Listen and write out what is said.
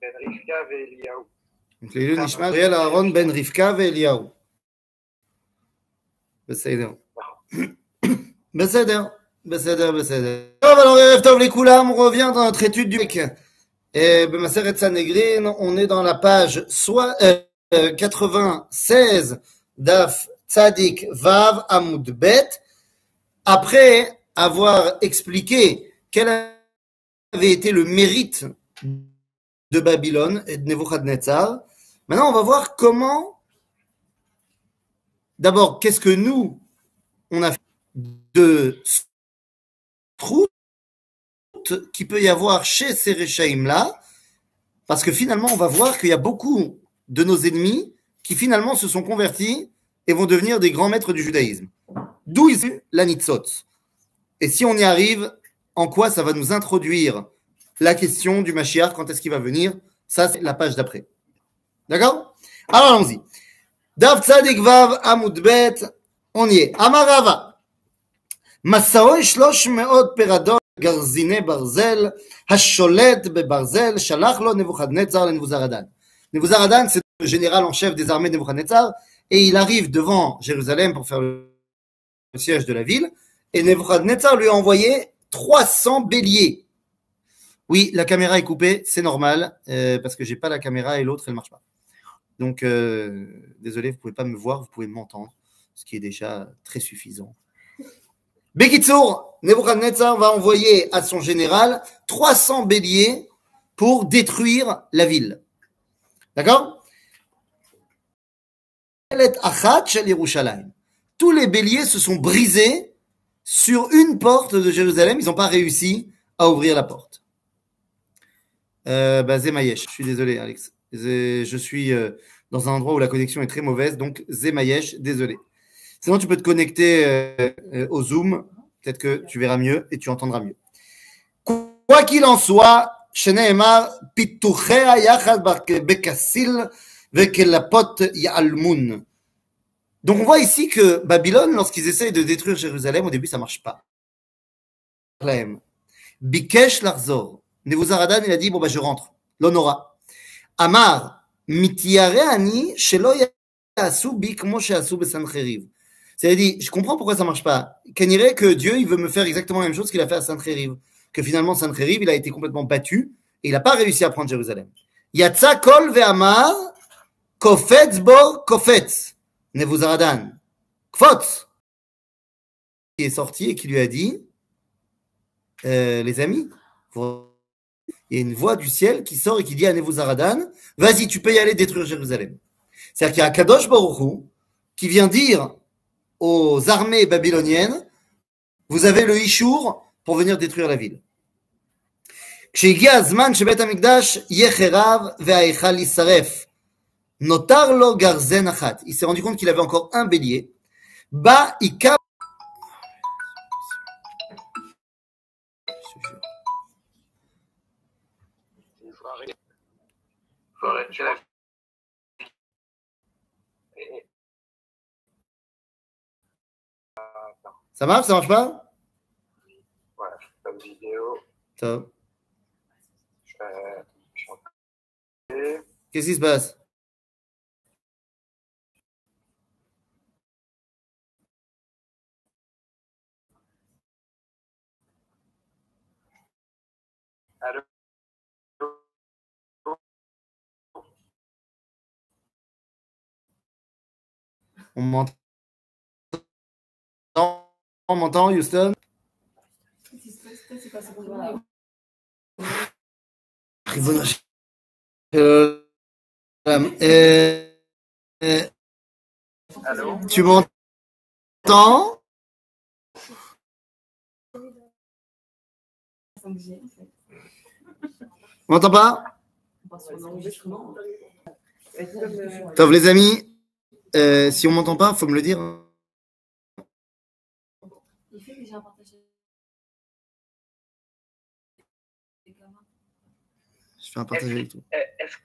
Ben Rivka ואליהו. Donc, les deux נשמע אריאל אהרון בן רבקה ואליהו. בסדר. בסדר, בסדר, בסדר. טוב, alors ערב טוב לכולם, on revient dans notre étude du mec. Et במסכת סנהדרין, on est dans la page soit, euh, 96 d'Af Tzadik Vav Amud Bet. Après avoir expliqué quel avait été le mérite de Babylone et de Nebuchadnezzar, maintenant on va voir comment, d'abord, qu'est-ce que nous, on a fait de route qu'il peut y avoir chez ces Réchaïm-là, parce que finalement, on va voir qu'il y a beaucoup de nos ennemis qui finalement se sont convertis et vont devenir des grands maîtres du judaïsme. D'où ici la Nitzot. Et si on y arrive, en quoi ça va nous introduire la question du Mashiach, quand est-ce qu'il va venir Ça, c'est la page d'après. D'accord Alors, allons-y. Dav Tzadik Vav Amud Bet, on y est. Amarava. מסעו שלוש מאות פרדות גרזיני ברזל, השולט בברזל, שלח לו נבוכדנצר לנבוזרדן. Nebuzaradan, c'est le général en chef des armées de Nebuchadnezzar, et il arrive devant Jérusalem pour faire le siège de la ville, et Nebuchadnezzar lui a envoyé 300 béliers. Oui, la caméra est coupée, c'est normal, euh, parce que j'ai pas la caméra et l'autre, elle marche pas. Donc, euh, désolé, vous pouvez pas me voir, vous pouvez m'entendre, ce qui est déjà très suffisant. Bekitsour, Nebuchadnezzar va envoyer à son général 300 béliers pour détruire la ville. D'accord? Tous les béliers se sont brisés sur une porte de Jérusalem. Ils n'ont pas réussi à ouvrir la porte. Euh, bah, Zemayesh, je suis désolé, Alex. Je suis euh, dans un endroit où la connexion est très mauvaise, donc Zemayesh, désolé. Sinon, tu peux te connecter euh, euh, au Zoom. Peut-être que tu verras mieux et tu entendras mieux. Quoi qu'il en soit, שנאמר, פיתוחיה יחד בכסיל וכלפות יעלמון. Donc on voit ici que Babylone, lorsqu'ils essayent de détruire Jérusalem, au début ça marche pas. Bikesh Larzor. Nebuzaradan, il a dit, bon bah je rentre. L'honora. Amar, mitiareani shelo yasu bi kmo sheasu besancheriv. C'est-à-dire, je comprends pourquoi ça marche pas. Dirait que Dieu, il veut me faire exactement la même chose qu'il a fait à Sainte-Rérive que finalement Sancheriv, il a été complètement battu et il n'a pas réussi à prendre Jérusalem. Yatsa kol ve'amar kofetz bo kofetz Nebuzaradan. Kfotz qui est sorti et qui lui a dit euh, les amis, il y a une voix du ciel qui sort et qui dit à Nebuzaradan, vas-y, tu peux y aller détruire Jérusalem. C'est-à-dire qu'il y a Kadosh Baruchou qui vient dire aux armées babyloniennes, vous avez le Ishour pour venir détruire la ville. Il s'est rendu compte qu'il avait encore un bélier. Ba ça marche, ça marche pas vidéo. Top. Je vais... Qu'est-ce qui se passe On m'entend On m'entend, Houston? Euh, euh, euh, Allô? Tu m'entends? M'entends pas? Top, les amis, euh, si on m'entend pas, faut me le dire. Il fait déjà partager. Je fais un partage avec tout. Eh, Est-ce